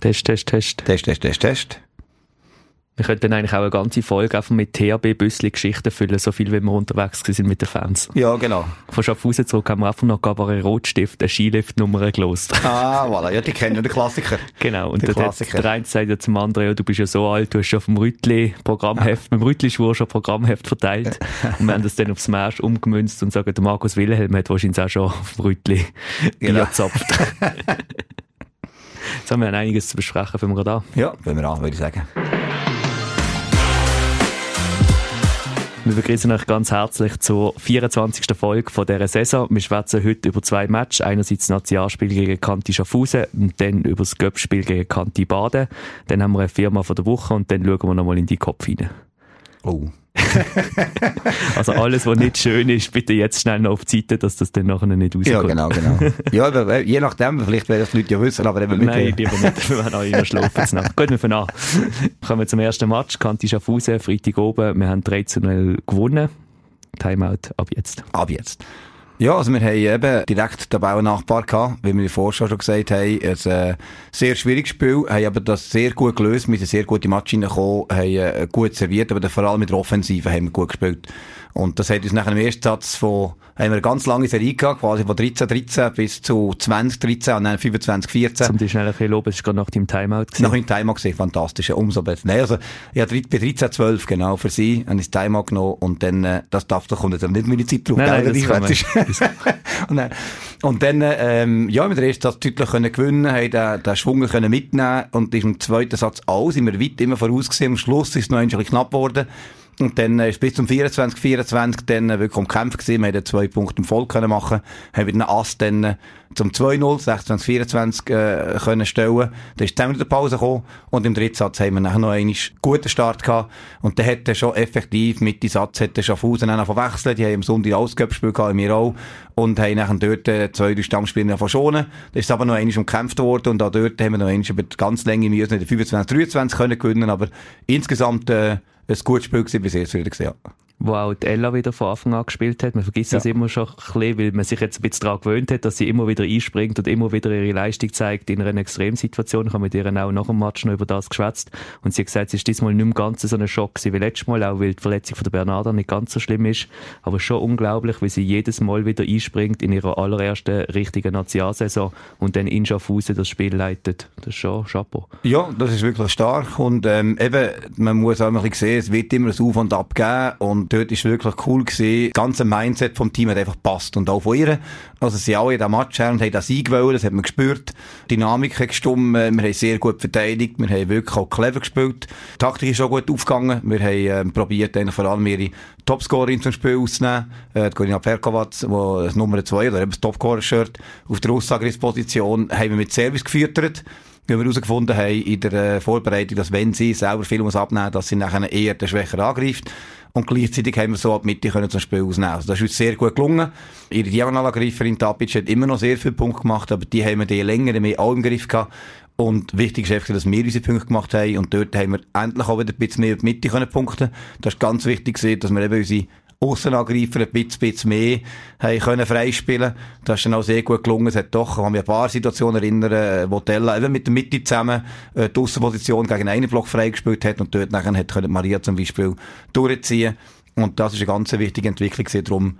Test, Test, Test. Test, Test, Test, Test. Wir könnten eigentlich auch eine ganze Folge einfach mit THB-Büssli-Geschichten füllen, so viel wie wir unterwegs sind mit den Fans. Ja, genau. Von Schaffhausen zurück haben wir einfach noch Gabaret Rotstift, eine Skilift-Nummer gelost. Ah, voilà. Ja, die kennen ja den Klassiker. Genau. Und der, der eine sagt ja zum anderen, ja, du bist ja so alt, du hast schon vom Rütli Programmheft, ja. mit dem Rütli-Schwur schon Programmheft verteilt. und wir haben das dann aufs Smash umgemünzt und sagen, der Markus Wilhelm hat wahrscheinlich auch schon auf dem Rütli genau. gezapft. Jetzt haben wir einiges zu besprechen, wenn wir da. Ja, wenn wir an, würde ich sagen. Wir begrüßen euch ganz herzlich zur 24. Folge von dieser Saison. Wir schwätzen heute über zwei Matches. Einerseits das Nationalspiel gegen Kanti Schaffhausen und dann über das Göppspiel gegen Kanti Baden. Dann haben wir eine Firma von der Woche und dann schauen wir nochmal in die Kopf hinein. Oh. also alles, was nicht schön ist, bitte jetzt schnell noch auf die Seite, dass das dann nachher nicht rauskommt. Ja, genau, genau. Ja, aber je nachdem, vielleicht werden das die Leute ja wissen, aber eben mit Nein, lieber nicht. Wir werden auch immer schlafen jetzt Gut, wir fangen an. Kommen wir zum ersten Match. Kanti Schaffhausen, Freitag oben. Wir haben 3 zu 0 gewonnen. Timeout ab jetzt. Ab jetzt. Ja, also wir haben eben direkt den Bauernachbar gehabt, wie wir vorher schon gesagt haben. Ein äh, sehr schwieriges Spiel, haben aber das sehr gut gelöst, wir sind sehr gut in Match reingekommen, haben äh, gut serviert, aber vor allem mit der Offensive haben wir gut gespielt. Und das hat uns nach dem ersten Satz von, haben wir eine ganz lange Serie gehabt, quasi von 13, 13 bis zu 20, 13 und dann 25, 14. Zum dich schnell ein bisschen loben, es war gerade nach dem Timeout gewesen. Nach dem Timeout gesehen, fantastisch, umso besser. Nein, also, ja, bei 13, 12, genau, für sie, habe ich das Timeout genommen und dann, äh, das darf, da kommt jetzt nicht meine Zeit drauf, nein, nein, das und, dann, und dann, ähm, ja, mit der ersten Satz deutlich können gewinnen, haben den, den Schwung können mitnehmen und im zweiten Satz auch, sind wir weit immer vorausgesehen, am Schluss ist es noch ein bisschen knapp geworden. Und dann ist bis zum 24, 24 dann wirklich um Kämpfe gewesen. Wir haben zwei Punkte im Voll können machen. Haben wieder einen Ass dann zum 2-0, 26, 24, äh, können stellen. Dann ist zusammen in der Pause gekommen. Und im dritten Satz haben wir nachher noch einen guten Start gehabt. Und dann hat er schon effektiv, mit dem Satz, hat er Schaffhausen dann verwechselt. Die haben am Sonntag Ausgabespiel gehabt, wir auch. Und haben nachher dort äh, zwei, drei Stammspieler verschonen. Da ist aber noch einmal umkämpft worden. Und auch dort haben wir noch einmal über die ganze Länge müssen, in 25, 23 können gewinnen. Aber insgesamt, äh, ein gutes Spiel gewesen, bis jetzt wieder gesehen wo auch die Ella wieder von Anfang an gespielt hat. Man vergisst ja. das immer schon ein bisschen, weil man sich jetzt ein bisschen daran gewöhnt hat, dass sie immer wieder einspringt und immer wieder ihre Leistung zeigt in einer Extremsituation. Ich habe mit ihr auch nach dem Match noch über das geschwätzt und sie hat gesagt, es ist diesmal nicht mehr ganz so ein Schock wie letztes Mal, auch weil die Verletzung von der Bernarda nicht ganz so schlimm ist, aber schon unglaublich, wie sie jedes Mal wieder einspringt in ihrer allerersten richtigen Nationalsaison und dann in Schaffhausen das Spiel leitet. Das ist schon Chapeau. Ja, das ist wirklich stark und ähm, eben, man muss auch ein bisschen sehen, es wird immer ein Auf und Ab geben und dort ist wirklich cool gewesen. Das ganze Mindset vom Team hat einfach passt und auch von ihr. Also sie alle in diesem Match her und haben das eingewählt, das hat man gespürt. Die Dynamik hat gestimmt, wir haben sehr gut verteidigt, wir haben wirklich auch clever gespielt. Die Taktik ist auch gut aufgegangen. Wir haben ähm, probiert, vor allem ihre Topscorerin zum Spiel auszunehmen. Äh, Corina Perkovac, die Nummer 2 oder eben das Topscorer-Shirt auf der Aussagerinsposition haben wir mit Service gefüttert wie wir herausgefunden haben in der äh, Vorbereitung, dass wenn sie selber viel muss abnehmen, dass sie nachher eher den Schwächer angreift. Und gleichzeitig haben wir so ab Mitte können zum Spiel ausnehmen. Also das ist uns sehr gut gelungen. Ihre Diagonalangreiferin Tapic hat immer noch sehr viele Punkte gemacht, aber die haben wir die länger mehr auch im Griff gehabt. Und wichtig ist einfach, dass wir unsere Punkte gemacht haben. Und dort haben wir endlich auch wieder ein bisschen mehr in die Mitte können punkten. Das ist ganz wichtig dass wir eben unsere Aussenangreifer ein bisschen, mehr haben können freispielen. Das ist dann auch sehr gut gelungen. Es hat doch, ich kann mich ein paar Situationen erinnern, wo Tella eben mit der Mitte zusammen äh, die Aussenposition gegen einen Block freigespielt hat und dort nachher hat können Maria zum Beispiel durchziehen. Und das ist eine ganz wichtige Entwicklung. Darum,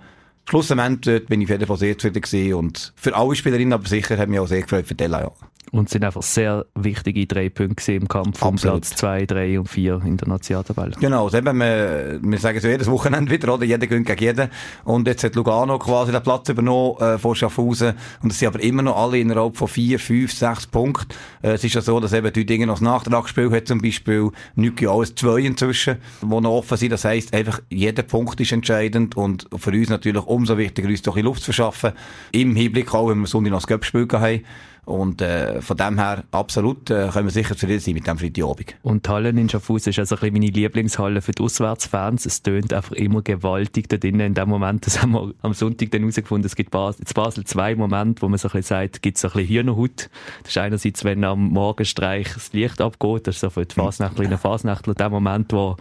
schlussendlich bin ich auf jeden Fall sehr zufrieden. Und für alle Spielerinnen aber sicher hat mich auch sehr gefreut für Tella, ja. Und sind einfach sehr wichtige drei Punkte im Kampf um Platz 2, 3 und 4 in der Nationaltabelle. Genau, also eben, wir, wir sagen so jedes Wochenende wieder, oder? Jeder gönnt gegen jeden. Und jetzt hat Lugano quasi den Platz übernommen, äh, vor Schaffhausen. Und es sind aber immer noch alle innerhalb von 4, 5, 6 Punkten. Äh, es ist ja so, dass eben die Dinge noch das Nachtragsspiel hat, zum Beispiel Nüki alles zwei inzwischen, wo noch offen sind. Das heisst, einfach jeder Punkt ist entscheidend und für uns natürlich umso wichtiger, uns doch in Luft zu verschaffen. Im Hinblick auch, wenn wir Sonntag noch das Göppspiel haben. Und äh, von dem her, absolut, äh, können wir sicher zufrieden sein mit dem Freitagabend. Und die Halle in Schaffhausen ist also ein bisschen meine Lieblingshalle für die Auswärtsfans. Es tönt einfach immer gewaltig da drinnen. In dem Moment, das haben wir am Sonntag dann herausgefunden, es gibt Basel, in Basel zwei Momente, wo man so ein bisschen sagt, gibt es so ein bisschen Hirnerhut. Das ist einerseits, wenn am Morgenstreich das Licht abgeht, das ist so für die Fasnächtler, Fasnächtler, der Moment, wo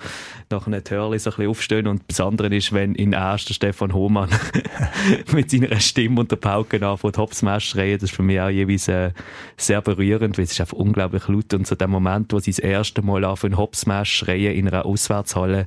nachher die Hörli so ein bisschen aufstehen. Und das andere ist, wenn in erster Stefan Hohmann mit seiner Stimme und der Pauke anfängt, Hopsmash schreien. Das ist für mich auch jeweils äh, äh, sehr berührend, weil es ist einfach unglaublich laut und so der Moment, wo sie das erste Mal auf einen Hopsmash schreien in einer Auswärtshalle,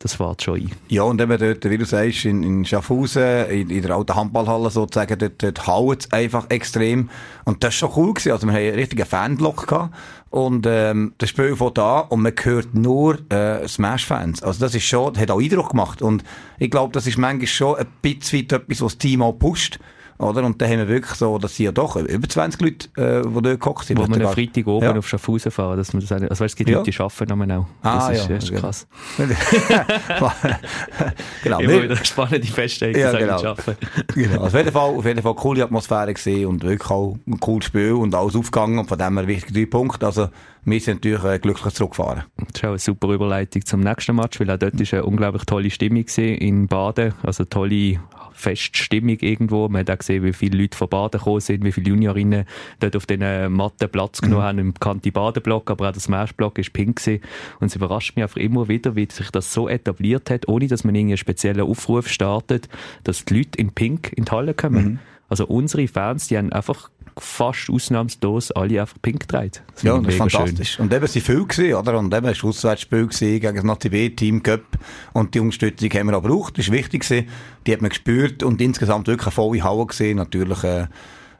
das fährt schon ein. Ja, und eben dort, wie du sagst, in, in Schaffhausen, in, in der alten Handballhalle sozusagen, dort, dort haut es einfach extrem. Und das war schon cool gewesen. Also wir haben einen richtigen Fanblock gehabt. Und, ähm, das Spiel von da und man hört nur, äh, Smash-Fans. Also das ist schon, hat auch Eindruck gemacht. Und ich glaube, das ist manchmal schon ein bisschen etwas, was das Team auch pusht. Oder? Und dann haben wir wirklich so, dass sie ja doch über 20 Leute, äh, die dort gekocht sind. Wo wir am Freitag oben ja. auf Schaffhausen fahren, dass man das, also weißt, es gibt ja. Leute, die arbeiten nochmal auch. Ah, das ist, ja, das ist krass. genau. Immer wieder spannende Feststellung, ja, genau. arbeiten. genau. auf jeden Fall, auf jeden Fall coole Atmosphäre gesehen und wirklich auch ein cooles Spiel und alles aufgegangen und von dem her wichtig drei Punkte. Also, wir sind natürlich äh, glücklich zurückgefahren. Das ist auch eine super Überleitung zum nächsten Match, weil auch dort ist eine unglaublich tolle Stimmung in Baden, also tolle Feststimmung irgendwo. Man hat auch gesehen, wie viele Leute von Baden gekommen sind, wie viele Juniorinnen dort auf den Matten Platz genommen mhm. haben im kanti Baden-Block, aber auch das Smash-Block ist pink gewesen. Und es überrascht mich einfach immer wieder, wie sich das so etabliert hat, ohne dass man einen speziellen Aufruf startet, dass die Leute in pink in die Halle kommen. Mhm. Also unsere Fans, die haben einfach fast ausnahmslos alle einfach pink gedreht. Das ja, das ist fantastisch. Schön. Und eben sind viel gewesen, oder? Und eben ist Auswärtsspiel gewesen gegen das NACB-Team Cup. Und die Unterstützung haben wir auch gebraucht. Das ist wichtig gewesen. Die hat man gespürt und insgesamt wirklich eine volle Halle gesehen. Natürlich, äh,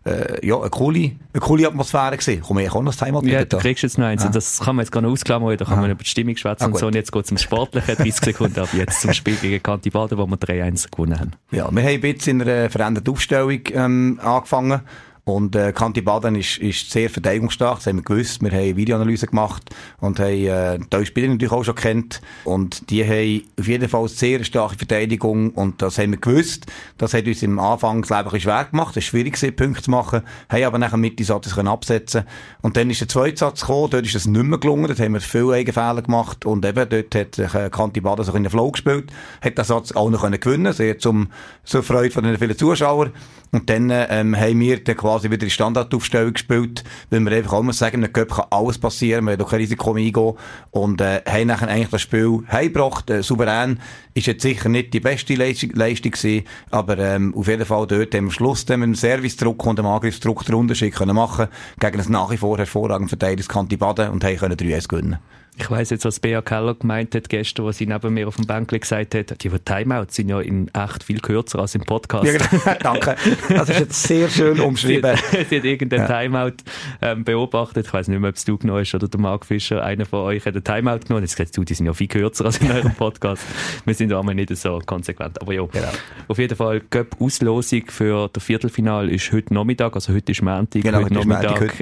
äh, ja, eine coole, eine coole Atmosphäre gesehen. Komm, ich auch noch das Thema Ja, du kriegst jetzt noch eins. Ah. Und das kann man jetzt gar nicht ausklammern, da kann ah. man über die Stimmung schwätzen ah, und so. Und jetzt geht es ums Sportliche, 30 Sekunden ab jetzt zum Spiel gegen Kanti Baden, wo wir 3-1 gewonnen haben. Ja, wir haben bisschen in einer veränderten Aufstellung ähm, angefangen. Und äh, Kanti Baden ist, ist sehr verteidigungsstark, das haben wir gewusst. Wir haben Videoanalyse gemacht und haben äh, die Spieler natürlich auch schon kennt. Und die haben auf jeden Fall sehr starke Verteidigung und das haben wir gewusst. Das hat uns im Anfangsleben ein schwer gemacht. Es war schwierig, gewesen, Punkte zu machen. Haben aber nachher mit die Satz können absetzen Und dann ist der zweite Satz gekommen, dort ist es nicht mehr gelungen. Dort haben wir viele Eigenfehler gemacht und eben dort hat sich äh, Kanti Baden so in den Flow gespielt. Hat den Satz auch noch können gewinnen sehr zum, zur Freude von den vielen Zuschauern. Und dann ähm, haben wir dann quasi wieder die Standardaufstellung gespielt, weil wir einfach mal sagen, im Cup kann alles passieren, wir haben kein Risiko eingehen und äh, haben nachher eigentlich das Spiel heimgebracht, äh, souverän. Ist jetzt sicher nicht die beste Leistung, Leistung gewesen, aber ähm, auf jeden Fall dort am Schluss dann mit dem Service-Druck und dem Angriffsdruck den Unterschied können machen gegen das nach wie vor hervorragend verteidigtes Kanti Baden und haben können 3-1 gewinnen. Ich weiss jetzt, was Bea Keller gemeint hat gestern, was sie neben mir auf dem Bänkle gesagt hat. Die Timeouts sind ja in echt viel kürzer als im Podcast. Ja, genau. Danke. Das ist jetzt sehr schön umschrieben. sie, hat, sie hat irgendein ja. Timeout ähm, beobachtet. Ich weiss nicht mehr, ob es du genommen hast oder der Mark Fischer. Einer von euch hat ein Timeout genommen. Jetzt gesagt, du, die sind ja viel kürzer als in eurem Podcast. Wir sind aber nicht so konsequent. Aber ja, genau. auf jeden Fall, Göpp Auslosung für das Viertelfinal ist heute Nachmittag, also heute ist Montag. Genau, heute Nachmittag. Heute.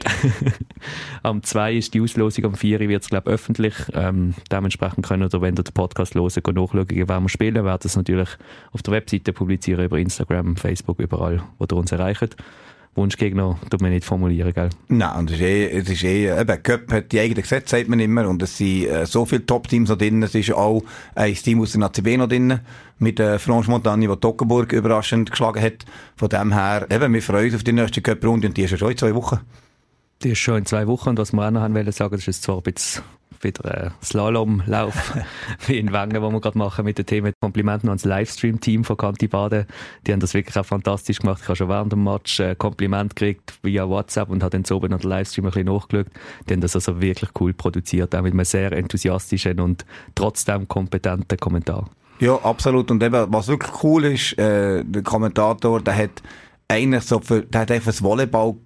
am 2 ist die Auslosung, am 4 wird es, glaube ich, öffentlich öffentlich. Ähm, dementsprechend können ihr, wenn ihr den Podcast hören, nachschauen, wen wir spielen. Wir werden es natürlich auf der Webseite publizieren, über Instagram, Facebook, überall, wo ihr uns erreicht. Wunschgegner tut man nicht formulieren, gell? Nein, und es ist eh, es ist eh, eben, Cup hat die eigenen Gesetze, sagt man immer, und es sind äh, so viele Top-Teams noch drin, es ist auch ein Team aus der ACB noch drin, mit äh, Franche Montagne, der Toggenburg überraschend geschlagen hat. Von dem her, eben, wir freuen uns auf die nächste Cup-Runde, und die ist ja schon in zwei Wochen. Die ist schon in zwei Wochen, und was wir auch noch haben wollen sagen, das ist zwar ein bisschen wieder ein Slalomlauf wie in Wengen, wo wir gerade machen mit dem Thema Komplimenten ans Livestream-Team von Kanti Baden. Die haben das wirklich auch fantastisch gemacht. Ich habe schon während dem Match ein Kompliment gekriegt via WhatsApp und habe dann so oben an den Livestream ein bisschen nachgeschaut. Die haben das also wirklich cool produziert, auch mit einem sehr enthusiastischen und trotzdem kompetenten Kommentar. Ja, absolut. Und eben, was wirklich cool ist, äh, der Kommentator, der hat eigentlich so für, der hat einfach das Volleyball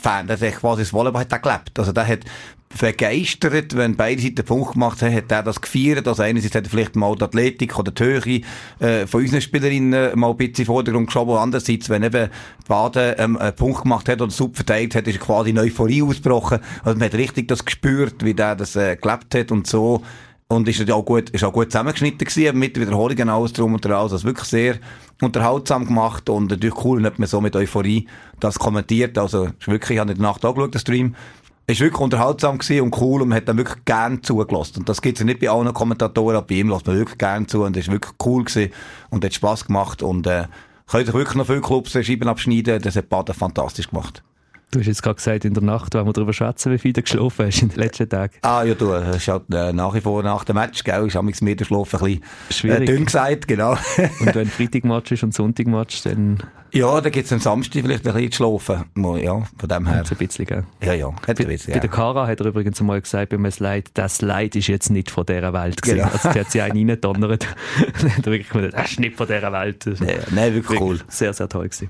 Fan, der hat quasi das Volleyball hat gelebt. Also der hat begeistert, wenn beide Seiten Punkt gemacht haben, hat er das gefeiert. Also einerseits hat er vielleicht mal die Athletik oder die Höhe äh, von unseren Spielerinnen mal ein bisschen in den Vordergrund geschoben. Andererseits, wenn eben Baden ähm, einen Punkt gemacht hat oder super verteidigt hat, ist quasi eine Euphorie ausgebrochen. Also man hat richtig das gespürt, wie der das äh, gelebt hat und so. Und ist auch gut, ist auch gut zusammengeschnitten gewesen, mit Wiederholungen alles drum und dran. Also wirklich sehr unterhaltsam gemacht und natürlich cool, hat man so mit Euphorie das kommentiert. Also, ist wirklich, ich habe in der Nacht angeschaut, den Stream es war wirklich unterhaltsam und cool und man hat dann wirklich gern zugelassen. Und das gibt es ja nicht bei allen Kommentatoren, aber bei ihm lässt man wirklich gern zu und es war wirklich cool gewesen und hat Spass gemacht und äh, können sich wirklich noch viele Clubs Scheiben abschneiden, das hat Baden fantastisch gemacht. Du hast jetzt gerade gesagt, in der Nacht, wenn wir darüber schätzen, wie viel du geschlafen hast in den letzten Tagen. Ah, ja, du, das ist halt äh, nach wie vor nach dem Match, gell, ist amigs mir der Schlaf ein bisschen äh, dünn gesagt, genau. und wenn Freitagmatch ist und Sonntagmatch, dann Ja, da gibt es am Samstag vielleicht ein bisschen zu schlafen. Ja, von dem her. Hat's ein bisschen, gell? Ja, ja, hat Bei, ein bisschen, bei ja. der Cara hat er übrigens einmal gesagt, beim Slide, das Slide ist jetzt nicht von dieser Welt gewesen. Genau. Also, sie hat sie einen reindonnert. Dann hat er wirklich gesagt, das ist nicht von dieser Welt. Nein, wirklich cool. Sehr, sehr toll gewesen.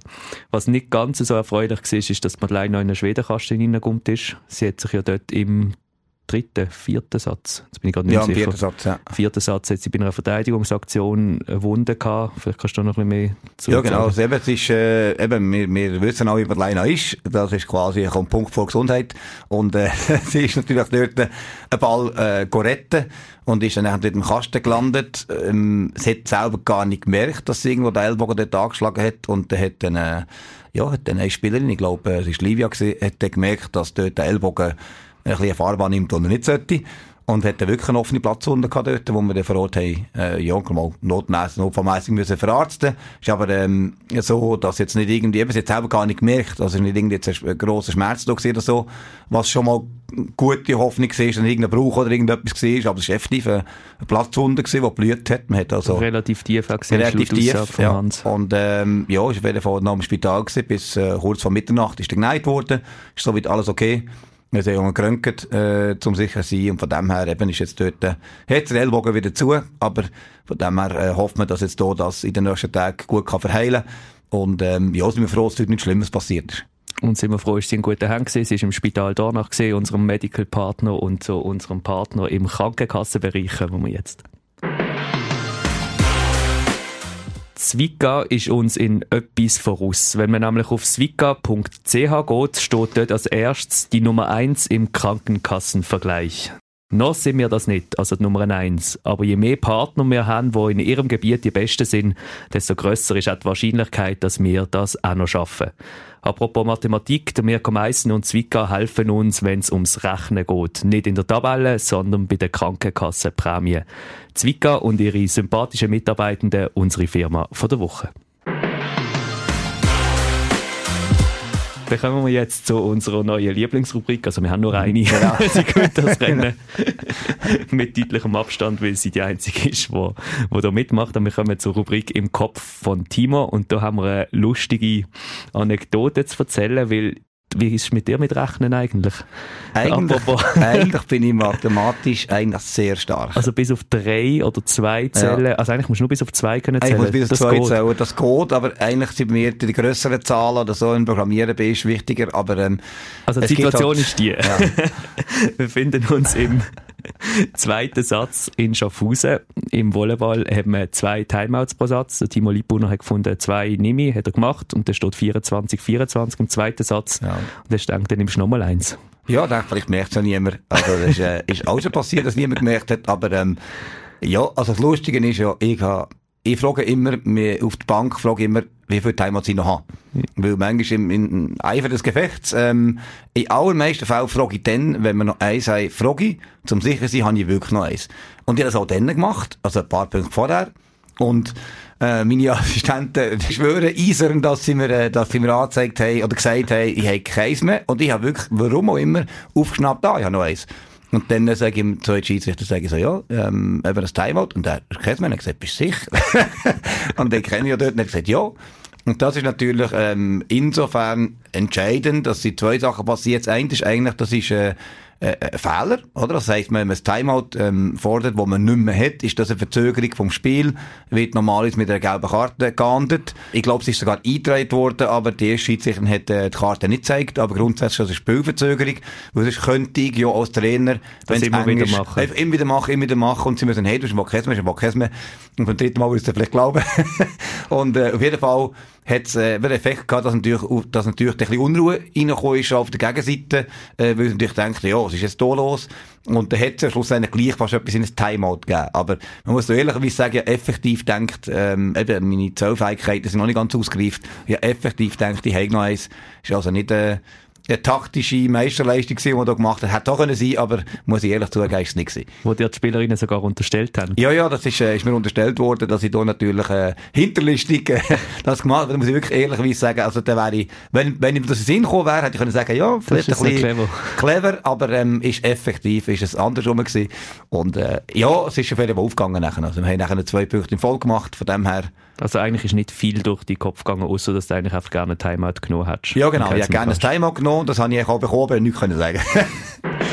Was nicht ganz so erfreulich war, ist, dass Madeleine noch in den Schwedenkasten reingekommen ist. Sie hat sich ja dort im dritten, vierten Satz, jetzt bin ich gerade nicht Ja, sicher. vierten Satz, ja. Vierten Satz hat sie bei einer Verteidigungsaktion eine Wunde gehabt. Vielleicht kannst du noch ein bisschen mehr zu Ja, genau. Also eben, es ist, äh, eben, wir, wir wissen alle, wie Leina ist. Das ist quasi ein Punkt vor Gesundheit. Und, äh, sie ist natürlich dort äh, einen Ball, äh, retten und ist dann dort im Kasten gelandet. Ähm, sie hat selber gar nicht gemerkt, dass sie irgendwo den Ellbogen dort angeschlagen hat. Und dann hat dann, äh, ja, hat dann eine Spielerin, ich glaube, äh, es ist Livia gewesen, hat dann gemerkt, dass dort der Ellbogen ein bisschen Farbe nimmt, die er nicht sollte. Und hat dann wirklich eine offene Platzwunde gehabt dort, wo wir dann vor Ort haben, äh, ja, mal notmässig, notfallmässig müssen verarzten. Ist aber, ähm, so, dass jetzt nicht irgendwie, eben, hat selber gar nicht gemerkt, also nicht irgendwie jetzt ein grosser Schmerz da oder so, was schon mal gute Hoffnung war, dass irgendein Bruch oder irgendetwas war, aber es war effektiv eine, eine Platzwunde die blüht hat. Man hat also, Relativ tief auch gesehen, relativ tief. Ja. Und ähm, ja, ist auf jeden Fall noch im Spital gewesen, bis äh, kurz vor Mitternacht ist er geneigt worden. Ist soweit alles okay. Wir sind Junge geröntgt, äh, zum sicher sein. Und von dem her eben ist jetzt dort, äh, hat der Ellbogen wieder zu. Aber von dem her äh, hofft man, dass jetzt hier das in den nächsten Tagen gut kann verheilen Und ähm, ja, sind wir froh, dass dort nichts Schlimmes passiert ist. Und sind wir froh, ist sie in guten Händen gewesen. Sie ist im Spital Dornach gesehen, unserem Medical Partner und so unserem Partner im Krankenkassenbereich, wo wir jetzt. Zwika ist uns in etwas voraus. Wenn man nämlich auf zwika.ch geht, steht dort als erstes die Nummer 1 im Krankenkassenvergleich. Noch sind wir das nicht, also die Nummer 1. Aber je mehr Partner wir haben, die in ihrem Gebiet die Besten sind, desto grösser ist auch die Wahrscheinlichkeit, dass wir das auch noch schaffen. Apropos Mathematik, der Mirko Meissen und Zwika helfen uns, wenn es ums Rechnen geht. Nicht in der Tabelle, sondern bei der Krankenkassenprämie. Zwika und ihre sympathischen Mitarbeitenden, unsere Firma von der Woche. Dann kommen wir jetzt zu unserer neuen Lieblingsrubrik. Also wir haben nur eine. sie gewinnt das Rennen mit deutlichem Abstand, weil sie die einzige ist, die, die da mitmacht. Und wir kommen zur Rubrik im Kopf von Timo. Und da haben wir eine lustige Anekdote zu erzählen, weil wie ist es mit dir mit Rechnen eigentlich? Eigentlich, eigentlich bin ich mathematisch eigentlich sehr stark. Also bis auf drei oder zwei zählen. Also eigentlich musst du nur bis auf zwei können Ich zählen. muss bis auf Das zwei geht. zählen, das geht, aber eigentlich sind mir die grösseren Zahlen oder so im Programmieren bist wichtiger, aber ähm, Also die Situation halt- ist die. Wir befinden uns im zweiten Satz in Schaffhausen. Im Volleyball haben wir zwei Timeouts pro Satz. Der Timo Liebbrunner hat gefunden, zwei Nimi, hat er gemacht. Und da steht 24, 24 im zweiten Satz. Ja. Und er denkt, dann nimmst du nochmal eins. Ja, ich denke, vielleicht merkt es ja niemand. Also, das ist, äh, ist auch schon passiert, dass niemand gemerkt hat. Aber, ähm, ja, also das Lustige ist ja, ich ha, ich frage immer, mir auf die Bank frage immer, wie viel Timeouts ich noch habe. Weil manchmal im, im Eifer des Gefechts, ähm, in allermeisten Fällen frage ich dann, wenn wir noch eins haben, frage ich, zum sicher sein, habe ich wirklich noch eins. Und ich habe das auch dann gemacht, also ein paar Punkte vorher. Und äh, meine Assistenten schwören eisern, dass sie mir, äh, dass sie mir angezeigt haben oder gesagt haben, ich habe keins mehr. Und ich habe wirklich, warum auch immer, aufgeschnappt, ah, ich habe noch eins. Und dann sage ich ihm, zu den Schiedsrichter, sage ich so, ja, ähm, eben das Timeout. Und der kennt mir, und er hat gesagt, bist du sicher? und den kenne ich ja dort, und er hat gesagt, ja. Und das ist natürlich ähm, insofern entscheidend, dass die zwei Sachen passieren. Das eine ist eigentlich, das ist äh, äh, ein Fehler, oder? Das heisst, wenn man ein Timeout ähm, fordert, wo man nicht mehr hat, ist das eine Verzögerung vom Spiel, wird normalerweise mit einer gelben Karte geahndet. Ich glaube, es ist sogar eingetragen worden, aber die erste Schiedsrichterin hat äh, die Karte nicht gezeigt, aber grundsätzlich ist das eine Spielverzögerung, weil sonst könnte ich ja als Trainer, Das wenn's immer wieder ist, machen. einfach immer wieder machen, immer wieder machen und sie müssen, hey, du hast Kessen, du hast Kessen. Und beim dritten Mal würdest du vielleicht glauben. und äh, auf jeden Fall hat es äh, den Effekt gehabt, dass natürlich, dass natürlich ein bisschen Unruhe reingekommen ist auf der Gegenseite, äh, weil sie natürlich denkt, ja, was ist jetzt hier los? Und dann hat es ja schlussendlich gleich fast etwas in ein Timeout gegeben. Aber man muss so ehrlicherweise sagen, ja, effektiv denkt, ähm, eben, meine Zählfähigkeiten sind noch nicht ganz ausgereift. Ja, effektiv denkt, ich habe noch eins. Ist also nicht, äh, eine taktische Meisterleistung gewesen, die er da gemacht hat. Hätte auch können sein, aber muss ich ehrlich zugeben, ist es nicht gewesen. Wo dir die Spielerinnen sogar unterstellt haben. Ja, ja, das ist, äh, ist mir unterstellt worden, dass ich da natürlich äh, hinterlistig äh, das gemacht habe. Da muss ich wirklich ehrlicherweise sagen, also da wäre ich, wenn, wenn ich das in Sinn gekommen wäre, hätte ich können sagen, ja, vielleicht ein bisschen clever. clever, aber ähm, ist effektiv, ist es andersrum gewesen. Und äh, ja, es ist auf jeden Fall aufgegangen nachher. Also wir haben nachher zwei Punkte in Voll gemacht, von dem her also eigentlich ist nicht viel durch die Kopf gegangen, außer dass du eigentlich einfach gerne ein Timeout genommen hättest. Ja genau, ich hätte gerne ein Timeout genommen, das habe ich auch bekommen, aber nichts sagen.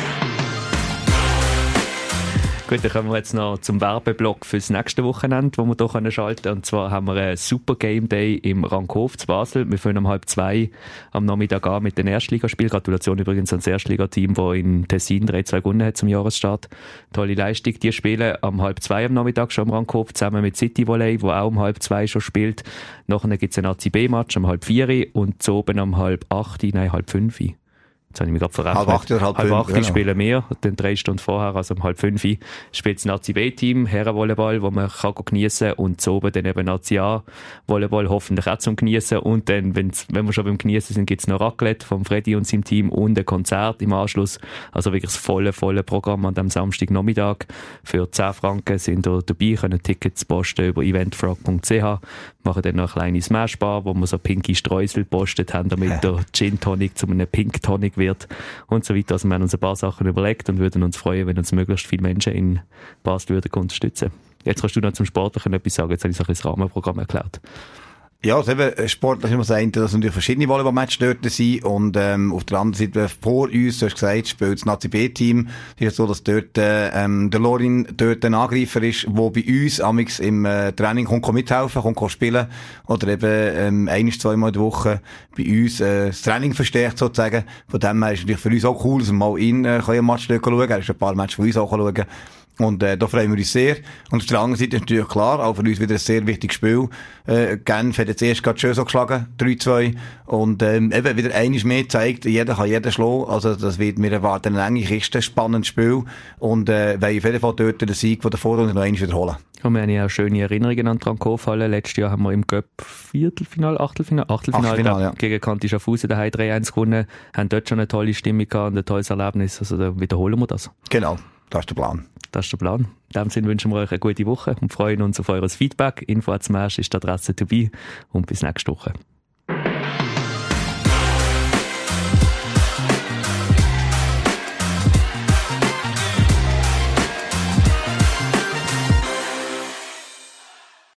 Gut, dann kommen wir jetzt noch zum Werbeblock fürs nächste Wochenende, wo wir hier schalten können. Und zwar haben wir einen Super Game Day im Rankhof zu Basel. Wir fangen um halb zwei am Nachmittag an mit den Erstligaspielen. Gratulation übrigens ans Erstligateam, das in Tessin 3-2 gewonnen hat zum Jahresstart. Tolle Leistung. Die spielen am halb zwei am Nachmittag schon am Rankhof zusammen mit City Volley, wo auch um halb zwei schon spielt. Nachher gibt es ein ACB-Match um halb vier und zu oben um halb acht, nein, halb fünf. Jetzt habe ich mich gerade verrechnet. Halb acht oder halb, halb acht genau. spielen wir, dann drei Stunden vorher, also um halb fünf, spielt das Nazi B-Team, Herrenvolleyball, wo man kann geniessen und so oben dann eben Nazi A-Volleyball, hoffentlich auch zum Geniessen und dann, wenn's, wenn wir schon beim Geniessen sind, gibt's noch Raclette vom Freddy und seinem Team und ein Konzert im Anschluss, also wirklich das volle, volle Programm an dem Samstagnachmittag. Für 10 Franken sind da dabei, können Tickets posten über eventfrog.ch, machen dann noch eine kleine Smashbar, wo wir so pinke Streusel postet haben, damit der Gin Tonic zu einem Pink Tonic wird und so weiter. Also wir haben uns ein paar Sachen überlegt und würden uns freuen, wenn uns möglichst viele Menschen in Basel würden unterstützen. Jetzt kannst du noch zum Sportlichen etwas sagen. Jetzt habe ich so ein das Rahmenprogramm erklärt. Ja, also eben, äh, sportlich ist man sagen, dass natürlich verschiedene Volleyball-Matches dort sind und ähm, auf der anderen Seite vor uns, du hast gesagt, spielt das Nazi B-Team. Es ist so, dass dort äh, ähm, der Lorin dort ein Angreifer ist, der bei uns amix im äh, Training kommt, kommt mithelfen, kommt spielen oder eben ähm, ein, zweimal in der Woche bei uns äh, das Training verstärkt sozusagen. Von dem her ist es natürlich für uns auch cool, dass wir mal ihn äh, ein Match schauen können. Er ist ein paar Matches von uns auch schauen und äh, da freuen wir uns sehr. Und auf der anderen Seite ist natürlich klar, auch für uns wieder ein sehr wichtiges Spiel. Äh, Genf hat jetzt erst gerade schön so geschlagen, 3-2. Und ähm, eben wieder einiges mehr zeigt, jeder kann jeden schlagen. Also das wird mir erwarten, ein enge Kiste, spannendes Spiel. Und äh, weil auf jeden Fall dort den Sieg von der Vorrunde noch einmal wiederholen. Und wir haben ja auch schöne Erinnerungen an Trankofhalle. Letztes Jahr haben wir im Göpp Viertelfinal, Achtelfinal, Achtelfinal, Achtelfinal ja. gegen Kanti Schaffhausen daheim 3-1 gewonnen. Haben dort schon eine tolle Stimmung gehabt und ein tolles Erlebnis. Also da wiederholen wir das. Genau, das ist der Plan. Das ist der Plan. In dem Sinne wünschen wir euch eine gute Woche und freuen uns auf eures Feedback. Info ist die Adresse be und bis nächste Woche.